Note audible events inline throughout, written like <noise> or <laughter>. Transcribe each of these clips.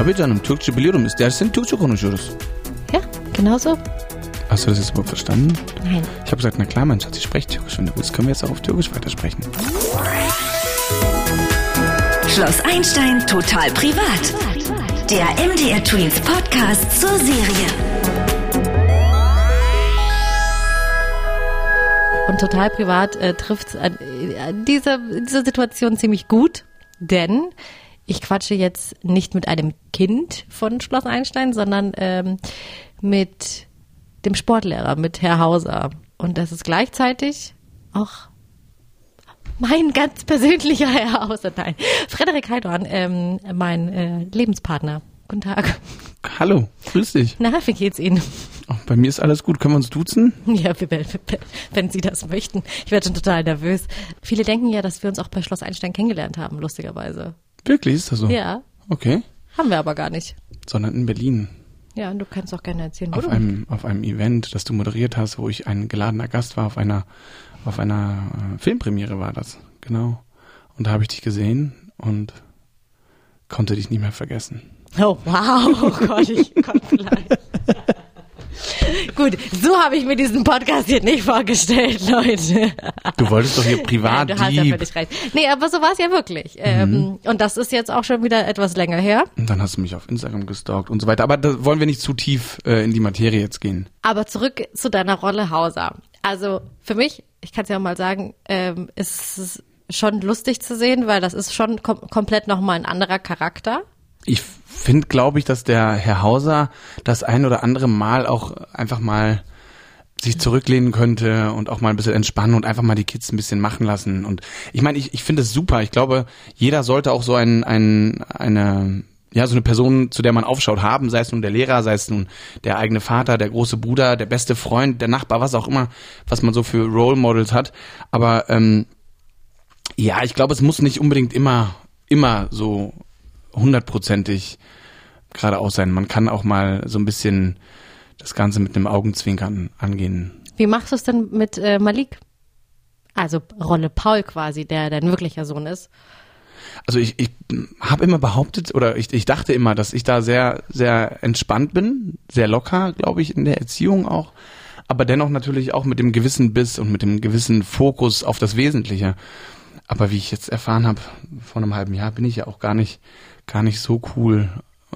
Tabii canım Türkçe biliyorum. İstersen Türkçe konuşuyoruz. Ja, genau so. Hast du das jetzt überhaupt verstanden? Nein. Ich habe gesagt, na klar, mein Schatz, ich spreche Türkisch. Wenn du willst, können wir jetzt auch auf Türkisch weitersprechen. Schloss Einstein total privat. Der MDR Twins Podcast zur Serie. Und total privat äh, trifft an, an dieser, dieser Situation ziemlich gut, denn ich quatsche jetzt nicht mit einem Kind von Schloss Einstein, sondern ähm, mit dem Sportlehrer, mit Herr Hauser. Und das ist gleichzeitig auch mein ganz persönlicher <laughs> Herr Hauser. Nein, Frederik Heidorn, ähm, mein äh, Lebenspartner. Guten Tag. Hallo, grüß dich. Na, wie geht's Ihnen? Oh, bei mir ist alles gut. Können wir uns duzen? Ja, <laughs> wenn Sie das möchten. Ich werde schon total nervös. Viele denken ja, dass wir uns auch bei Schloss Einstein kennengelernt haben, lustigerweise. Wirklich, ist das so? Ja, Okay. haben wir aber gar nicht. Sondern in Berlin. Ja, und du kannst auch gerne erzählen, Auf du einem, auf einem Event, das du moderiert hast, wo ich ein geladener Gast war, auf einer, auf einer äh, Filmpremiere war das. Genau. Und da habe ich dich gesehen und konnte dich nicht mehr vergessen. Oh, wow. <laughs> Oh Gott, ich Gott vielleicht. <laughs> Gut, so habe ich mir diesen Podcast hier nicht vorgestellt, Leute. Du wolltest doch hier <laughs> privat Nein, du hast ja völlig recht. Nee, aber so war es ja wirklich. Ähm, und das ist jetzt auch schon wieder etwas länger her. Und dann hast du mich auf Instagram gestalkt und so weiter. Aber da wollen wir nicht zu tief äh, in die Materie jetzt gehen. Aber zurück zu deiner Rolle Hauser. Also für mich, ich kann es ja mal sagen, ähm, ist es schon lustig zu sehen, weil das ist schon kom komplett nochmal ein anderer Charakter. Ich finde, glaube ich, dass der Herr Hauser das ein oder andere Mal auch einfach mal sich zurücklehnen könnte und auch mal ein bisschen entspannen und einfach mal die Kids ein bisschen machen lassen. Und ich meine, ich, ich finde es super. Ich glaube, jeder sollte auch so ein, ein, eine, ja, so eine Person, zu der man aufschaut, haben, sei es nun der Lehrer, sei es nun der eigene Vater, der große Bruder, der beste Freund, der Nachbar, was auch immer, was man so für Role Models hat. Aber ähm, ja, ich glaube, es muss nicht unbedingt immer, immer so hundertprozentig geradeaus sein. Man kann auch mal so ein bisschen das Ganze mit einem Augenzwinkern angehen. Wie machst du es denn mit äh, Malik? Also Rolle Paul quasi, der dein wirklicher Sohn ist. Also ich, ich habe immer behauptet oder ich, ich dachte immer, dass ich da sehr, sehr entspannt bin, sehr locker, glaube ich, in der Erziehung auch, aber dennoch natürlich auch mit dem gewissen Biss und mit dem gewissen Fokus auf das Wesentliche. Aber wie ich jetzt erfahren habe, vor einem halben Jahr bin ich ja auch gar nicht, gar nicht so cool,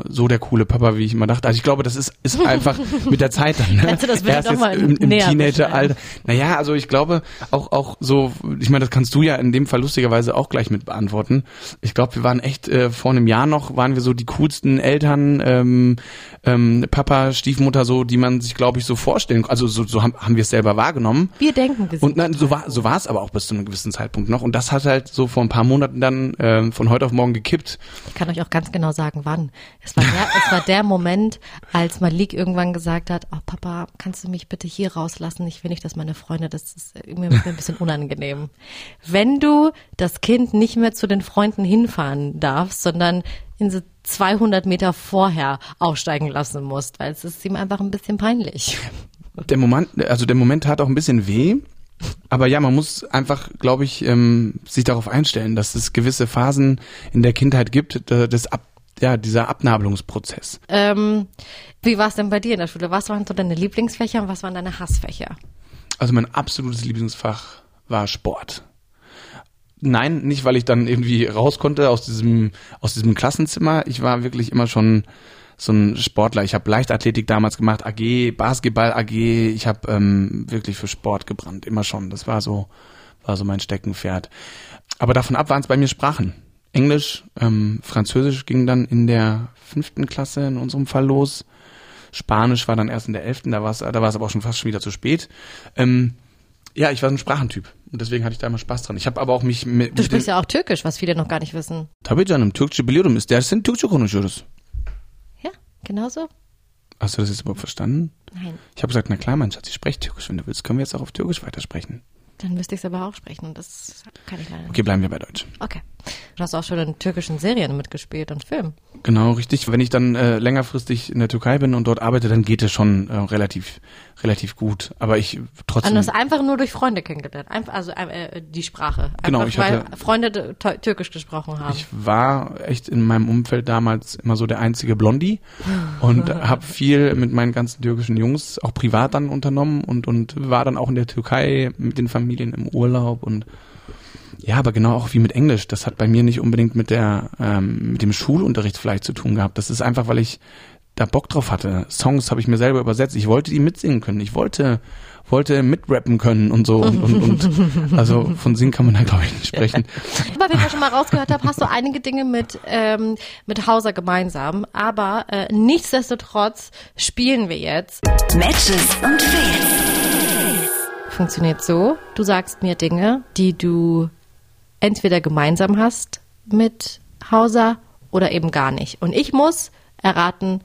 so der coole Papa, wie ich immer dachte. Also ich glaube, das ist, ist <laughs> einfach mit der Zeit dann. Ne? Kannst du das Erst jetzt mal im, im näher Teenageralter. Naja, also ich glaube auch, auch so, ich meine, das kannst du ja in dem Fall lustigerweise auch gleich mit beantworten. Ich glaube, wir waren echt, äh, vor einem Jahr noch, waren wir so die coolsten Eltern, ähm, ähm, Papa, Stiefmutter, so, die man sich, glaube ich, so vorstellen, also so, so haben, haben wir es selber wahrgenommen. Wir denken, wir Und nein, so war so war es aber auch bis zu einem gewissen Zeitpunkt noch. Und das hat halt so vor ein paar Monaten dann ähm, von heute auf morgen gekippt. Ich kann euch auch ganz genau sagen, wann. Es war der, es war der Moment, als Malik irgendwann gesagt hat, oh Papa, kannst du mich bitte hier rauslassen? Ich will nicht, dass meine Freunde, das ist mir ein bisschen unangenehm. Wenn du das Kind nicht mehr zu den Freunden hinfahren darfst, sondern in so 200 Meter vorher aussteigen lassen musst, weil es ist ihm einfach ein bisschen peinlich. Der Moment, also der Moment tat auch ein bisschen weh. Aber ja, man muss einfach, glaube ich, ähm, sich darauf einstellen, dass es gewisse Phasen in der Kindheit gibt, äh, das ab, ja, dieser Abnabelungsprozess. Ähm, wie war es denn bei dir in der Schule? Was waren so deine Lieblingsfächer und was waren deine Hassfächer? Also mein absolutes Lieblingsfach war Sport. Nein, nicht, weil ich dann irgendwie raus konnte aus diesem, aus diesem Klassenzimmer. Ich war wirklich immer schon so ein Sportler. Ich habe Leichtathletik damals gemacht, AG, Basketball AG. Ich habe ähm, wirklich für Sport gebrannt, immer schon. Das war so, war so mein Steckenpferd. Aber davon ab waren es bei mir Sprachen. Englisch, ähm, Französisch ging dann in der fünften Klasse in unserem Fall los. Spanisch war dann erst in der elften, da war es da aber auch schon fast schon wieder zu spät. Ähm, ja, ich war ein Sprachentyp und deswegen hatte ich da immer Spaß dran. Ich habe aber auch mich mit, Du sprichst ja auch Türkisch, was viele noch gar nicht wissen. Tabii canım Türkçe biliyorum. İstersen Türkçe konuşuyoruz. Ja, genau so. Hast du das jetzt überhaupt verstanden? Nein, Ich habe gesagt, na klar, mein Schatz, ich spreche Türkisch. Wenn du willst, können wir jetzt auch auf Türkisch weitersprechen. Dann müsste ich es aber auch sprechen und das kann ich leider nicht. Okay, bleiben wir bei Deutsch. Okay. Du hast auch schon in türkischen Serien mitgespielt und Filmen. Genau, richtig. Wenn ich dann äh, längerfristig in der Türkei bin und dort arbeite, dann geht es schon äh, relativ, relativ gut. Aber ich trotzdem. Also du hast einfach nur durch Freunde kennengelernt. Einfach, also äh, die Sprache. Einfach, Genau, ich weil hatte- Freunde t- türkisch gesprochen haben. Ich war echt in meinem Umfeld damals immer so der einzige Blondie <laughs> und habe viel mit meinen ganzen türkischen Jungs auch privat dann unternommen und und war dann auch in der Türkei mit den Familien im Urlaub und ja, aber genau auch wie mit Englisch. Das hat bei mir nicht unbedingt mit der ähm, mit dem Schulunterricht vielleicht zu tun gehabt. Das ist einfach, weil ich da Bock drauf hatte. Songs habe ich mir selber übersetzt. Ich wollte die mitsingen können. Ich wollte wollte mitrappen können und so und und, und <laughs> also von singen kann man da glaube ich nicht sprechen. <laughs> Aber wie ich schon mal rausgehört habe, hast du einige Dinge mit, ähm, mit Hauser gemeinsam. Aber äh, nichtsdestotrotz spielen wir jetzt. Matches und Fails. Funktioniert so, du sagst mir Dinge, die du entweder gemeinsam hast mit Hauser oder eben gar nicht. Und ich muss erraten,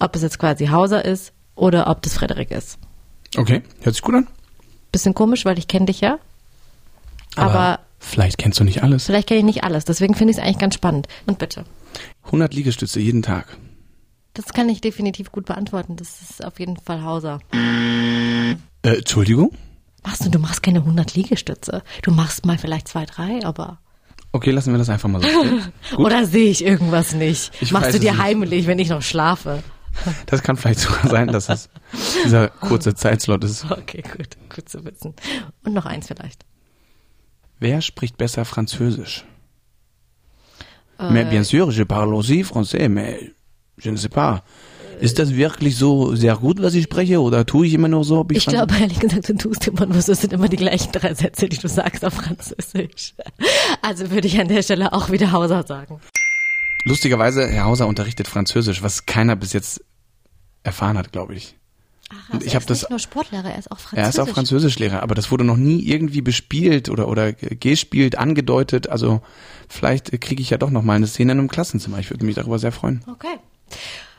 ob es jetzt quasi Hauser ist oder ob das Frederik ist. Okay, hört sich gut an. Bisschen komisch, weil ich kenne dich ja. Aber, vielleicht kennst du nicht alles. vielleicht kenne ich nicht alles. Deswegen finde ich es eigentlich ganz spannend. Und bitte. 100 Liegestütze jeden Tag. Das kann ich definitiv gut beantworten. Das ist auf jeden Fall Hauser. Äh, Entschuldigung? Machst du, du machst keine 100 Liegestütze. Du machst mal vielleicht zwei, drei, aber. Okay, lassen wir das einfach mal so stehen. <laughs> Oder sehe ich irgendwas nicht? Ich Machst du es dir nicht. heimlich, wenn ich noch schlafe? Das kann vielleicht sogar sein, dass das dieser kurze Zeitslot ist. Okay, gut. Gut zu wissen. Und noch eins vielleicht. Wer spricht besser Französisch? Äh, Mais bien sûr, je parle aussi français, mais je ne sais pas. Ist das wirklich so sehr gut, was ich spreche, oder tue ich immer nur so? ob Ich Franz- glaube, ehrlich gesagt, du tust immer nur so, es sind immer die gleichen drei Sätze, die du sagst auf Französisch. Also würde ich an der Stelle auch wieder Hauser sagen. Lustigerweise, Herr Hauser unterrichtet Französisch, was keiner bis jetzt erfahren hat, glaube ich. Ach, Und ich hab ist das- nicht nur Sportlehrer, er ist auch Französisch. Er ist auch Französischlehrer, aber das wurde noch nie irgendwie bespielt oder oder gespielt, angedeutet. Also vielleicht kriege ich ja doch noch mal eine Szene in einem Klassenzimmer. Ich würde mich darüber sehr freuen. Okay.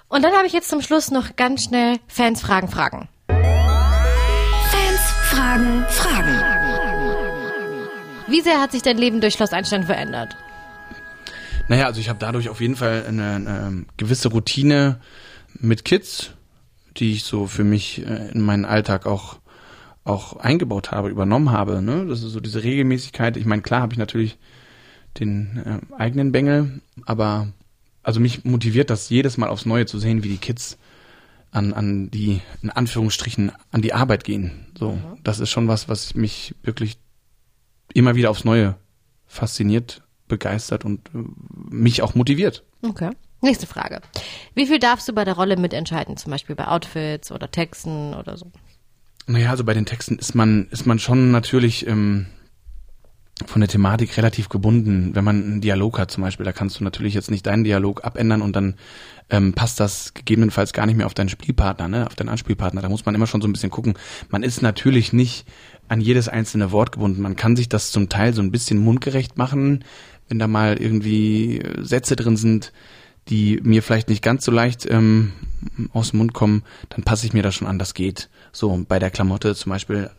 Und dann habe ich jetzt zum Schluss noch ganz schnell Fans fragen, fragen. Fans fragen Fragen. Wie sehr hat sich dein Leben durch Schloss Einstein verändert? Naja, also ich habe dadurch auf jeden Fall eine, eine gewisse Routine mit Kids, die ich so für mich äh, in meinen Alltag auch auch eingebaut habe, übernommen habe. Ne? Das ist so diese Regelmäßigkeit. Ich meine, klar habe ich natürlich den äh, eigenen Bengel, aber also mich motiviert das jedes Mal aufs Neue zu sehen, wie die Kids an, an die, in Anführungsstrichen, an die Arbeit gehen. So, das ist schon was, was mich wirklich immer wieder aufs Neue fasziniert, begeistert und äh, mich auch motiviert. Okay. Nächste Frage. Wie viel darfst du bei der Rolle mitentscheiden? Zum Beispiel bei Outfits oder Texten oder so? Naja, also bei den Texten ist man, ist man schon natürlich ähm, von der Thematik relativ gebunden. Wenn man einen Dialog hat zum Beispiel, da kannst du natürlich jetzt nicht deinen Dialog abändern und dann ähm, passt das gegebenenfalls gar nicht mehr auf deinen Spielpartner, ne, auf deinen Anspielpartner. Da muss man immer schon so ein bisschen gucken. Man ist natürlich nicht an jedes einzelne Wort gebunden. Man kann sich das zum Teil so ein bisschen mundgerecht machen, wenn da mal irgendwie äh, Sätze drin sind, die mir vielleicht nicht ganz so leicht ähm, aus dem Mund kommen, dann passe ich mir das schon an, das geht. So, bei der Klamotte zum Beispiel,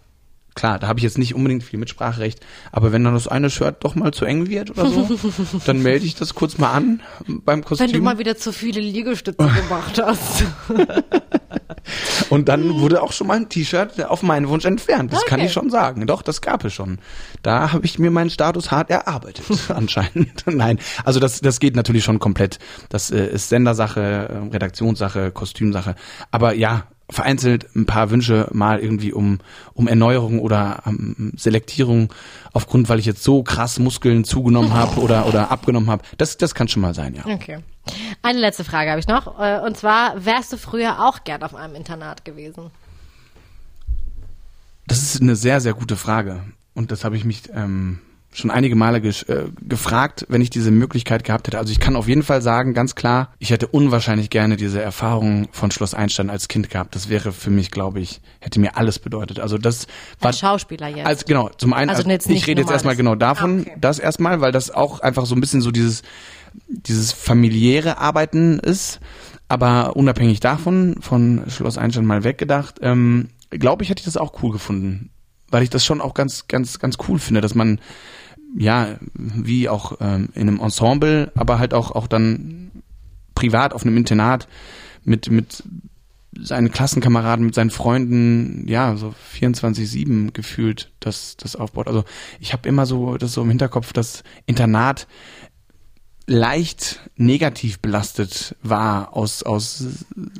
klar, da habe ich jetzt nicht unbedingt viel Mitspracherecht, aber wenn dann das eine Shirt doch mal zu eng wird oder so, <laughs> dann melde ich das kurz mal an beim Kostüm. Wenn du mal wieder zu viele Liegestütze <laughs> gemacht hast. <laughs> Und dann wurde auch schon mal ein T-Shirt auf meinen Wunsch entfernt. Das kann Okay. ich schon sagen. Doch, das gab es schon. Da habe ich mir meinen Status hart erarbeitet, anscheinend. Nein, also das, das geht natürlich schon komplett. Das äh, ist Sendersache, äh, Redaktionssache, Kostümsache. Aber ja, vereinzelt ein paar Wünsche mal irgendwie um, um Erneuerung oder ähm, Selektierung aufgrund, weil ich jetzt so krass Muskeln zugenommen habe oder, oder abgenommen habe. Das, das kann schon mal sein, ja. Okay. Eine letzte Frage habe ich noch. äh, Und zwar, wärst du früher auch gern auf einem Internat gewesen? Das ist eine sehr, sehr gute Frage. Und das habe ich mich ähm, schon einige Male gesch- äh, gefragt, wenn ich diese Möglichkeit gehabt hätte. Also ich kann auf jeden Fall sagen, ganz klar, ich hätte unwahrscheinlich gerne diese Erfahrung von Schloss Einstein als Kind gehabt. Das wäre für mich, glaube ich, hätte mir alles bedeutet. Also das war Als Schauspieler jetzt. als genau, zum einen, Also also ich rede jetzt erstmal genau davon, Ah, okay. das erstmal, weil das auch einfach so ein bisschen so dieses dieses familiäre Arbeiten ist, aber unabhängig davon, von Schloss Einstein mal weggedacht, ähm, glaube ich, hätte ich das auch cool gefunden, weil ich das schon auch ganz, ganz, ganz cool finde, dass man ja, wie auch ähm, in einem Ensemble, aber halt auch, auch dann privat auf einem Internat mit, mit seinen Klassenkameraden, mit seinen Freunden, ja, so 24-7 gefühlt das, das aufbaut. Also ich habe immer so das so im Hinterkopf, das Internat leicht negativ belastet war aus, aus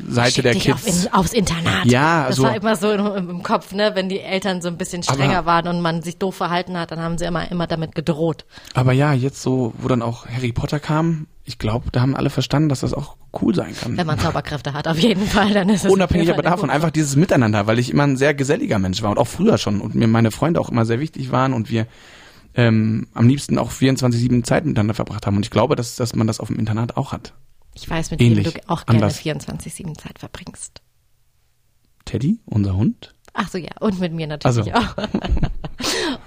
Seite Schick der dich Kids. Auf in, aufs Internat. Ja, das so- war immer so im, im Kopf, ne? Wenn die Eltern so ein bisschen strenger Aber- waren und man sich doof verhalten hat, dann haben sie immer, immer damit gedroht. Aber ja, jetzt so, wo dann auch Harry Potter kam, ich glaube, da haben alle verstanden, dass das auch cool sein kann. Wenn man Zauberkräfte hat, auf jeden Fall, dann ist es Unabhängig aber davon einfach dieses Miteinander, weil ich immer ein sehr geselliger Mensch war und auch früher schon und mir meine Freunde auch immer sehr wichtig waren und wir ähm, am liebsten auch 24-7 Zeit miteinander verbracht haben. Und ich glaube, dass, dass man das auf dem Internat auch hat. Ich weiß, mit Ähnlich, wem du auch gerne anders. 24-7 Zeit verbringst. Teddy, unser Hund? Ach so, ja. Und mit mir natürlich Also. auch.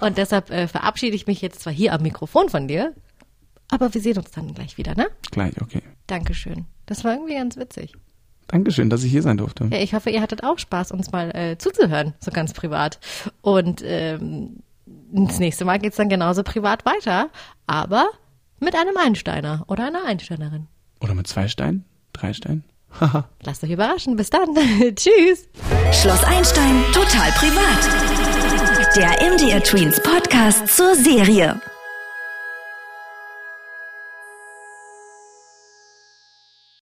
<laughs> und deshalb äh, verabschiede ich mich jetzt zwar hier am Mikrofon von dir, aber wir sehen uns dann gleich wieder, ne? Gleich, okay. Dankeschön. Das war irgendwie ganz witzig. Dankeschön, dass ich hier sein durfte. Ja, ich hoffe, ihr hattet auch Spaß, uns mal äh, zuzuhören, so ganz privat. Und ähm, das nächste Mal geht's dann genauso privat weiter, aber mit einem Einsteiner oder einer Einsteinerin. Oder mit zwei Steinen? Drei Steinen? Haha. <laughs> Lasst euch überraschen. Bis dann. <laughs> Tschüss. Schloss Einstein total privat. Der MDR Tweens Podcast zur Serie.